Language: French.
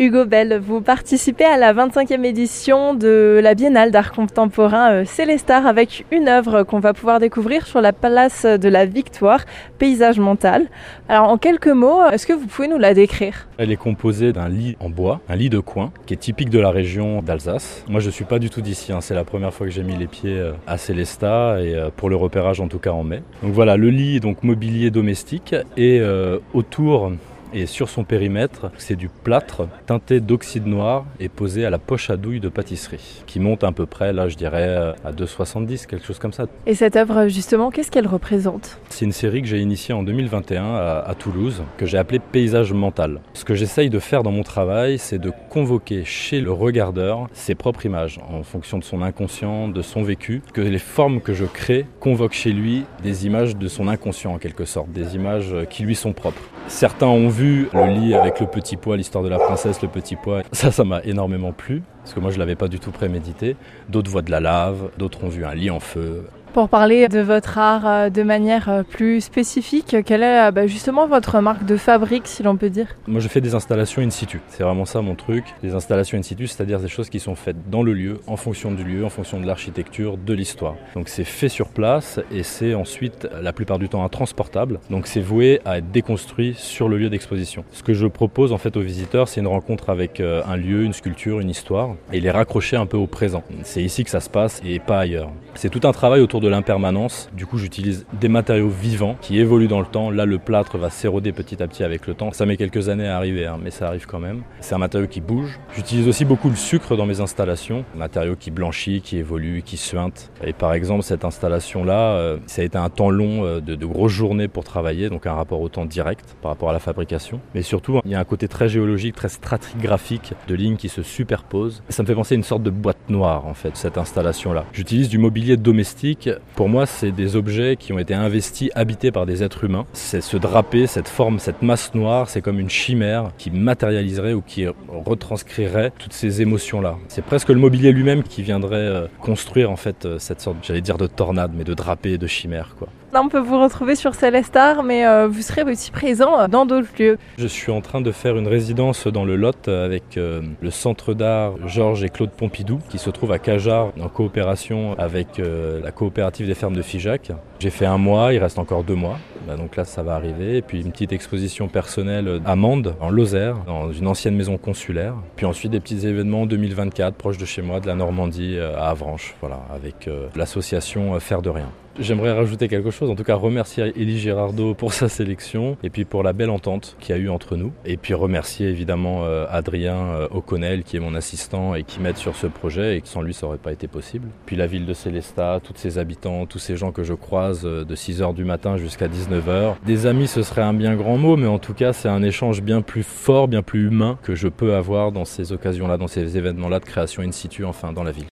Hugo Bell, vous participez à la 25e édition de la Biennale d'art contemporain euh, Célestar avec une œuvre qu'on va pouvoir découvrir sur la place de la Victoire, Paysage mental. Alors en quelques mots, est-ce que vous pouvez nous la décrire? Elle est composée d'un lit en bois, un lit de coin, qui est typique de la région d'Alsace. Moi je ne suis pas du tout d'ici, hein. c'est la première fois que j'ai mis les pieds euh, à Célestat et euh, pour le repérage en tout cas en mai. Donc voilà, le lit donc mobilier domestique et autour et sur son périmètre, c'est du plâtre teinté d'oxyde noir et posé à la poche à douille de pâtisserie, qui monte à peu près, là je dirais, euh, à 2,70, quelque chose comme ça. Et cette œuvre, justement, qu'est-ce qu'elle représente? C'est une série que j'ai initiée en 2021 à, à Toulouse, que j'ai appelée Paysage mental. Ce que j'essaye de faire dans mon travail, c'est de convoquer chez le regardeur ses propres images, en fonction de son inconscient, de son vécu, que les formes que je crée convoquent chez lui des images de son inconscient en quelque sorte, des images qui lui sont propres. Certains ont vu le lit avec le petit pois, l'histoire de la princesse, le petit pois. Ça, ça m'a énormément plu, parce que moi je l'avais pas du tout prémédité. D'autres voient de la lave, d'autres ont vu un lit en feu. Pour parler de votre art euh, de manière euh, plus spécifique, quelle est euh, bah, justement votre marque de fabrique, si l'on peut dire? Moi, je fais des installations in situ. C'est vraiment ça mon truc. Des installations in situ, c'est-à-dire des choses qui sont faites dans le lieu, en fonction du lieu, en fonction de l'architecture, de l'histoire. Donc, c'est fait sur place et c'est ensuite, la plupart du temps, intransportable. Donc, c'est voué à être déconstruit sur le lieu d'exposition. Ce que je propose en fait aux visiteurs, c'est une rencontre avec un lieu, une sculpture, une histoire et les raccrocher un peu au présent. C'est ici que ça se passe et pas ailleurs. C'est tout un travail autour de l'impermanence. Du coup, j'utilise des matériaux vivants qui évoluent dans le temps. Là, le plâtre va s'éroder petit à petit avec le temps. Ça met quelques années à arriver, hein, mais ça arrive quand même. C'est un matériau qui bouge. J'utilise aussi beaucoup le sucre dans mes installations. Un matériau qui blanchit, qui évolue, qui suinte. Et par exemple, cette installation-là, euh, ça a été un temps long euh, de, grosses journées pour travailler, donc un rapport au temps direct par rapport à la fabrication. Mais surtout, il y a un côté très géologique, très stratigraphique de lignes qui se superposent. Ça me fait penser à une sorte de boîte noire, en fait, cette installation-là. J'utilise du mobilier domestique pour moi, c'est des objets qui ont été investis, habités par des êtres humains. C'est ce drapé, cette forme, cette masse noire, c'est comme une chimère qui matérialiserait ou qui retranscrirait toutes ces émotions-là. C'est presque le mobilier lui-même qui viendrait euh, construire en fait euh, cette sorte, j'allais dire de tornade, mais de drapé, de chimère, quoi. Là, on peut vous retrouver sur Célestar, mais euh, vous serez aussi présent dans d'autres lieux. Je suis en train de faire une résidence dans le Lot avec le Centre d'art Georges et Claude Pompidou, qui se trouve à Cajar, en coopération avec la coopérative des fermes de Figeac. J'ai fait un mois, il reste encore deux mois. Bah, donc là, ça va arriver. Et puis une petite exposition personnelle à Mende, en Lozère, dans une ancienne maison consulaire. Puis ensuite des petits événements en 2024, proche de chez moi, de la Normandie, euh, à Avranches, voilà, avec euh, l'association euh, Faire de Rien. J'aimerais rajouter quelque chose, en tout cas remercier Élie Girardot pour sa sélection et puis pour la belle entente qu'il y a eu entre nous. Et puis remercier évidemment Adrien O'Connell qui est mon assistant et qui m'aide sur ce projet et sans lui ça n'aurait pas été possible. Puis la ville de Célestat, tous ses habitants, tous ces gens que je croise de 6h du matin jusqu'à 19h. Des amis ce serait un bien grand mot mais en tout cas c'est un échange bien plus fort, bien plus humain que je peux avoir dans ces occasions-là, dans ces événements-là de création in situ enfin dans la ville.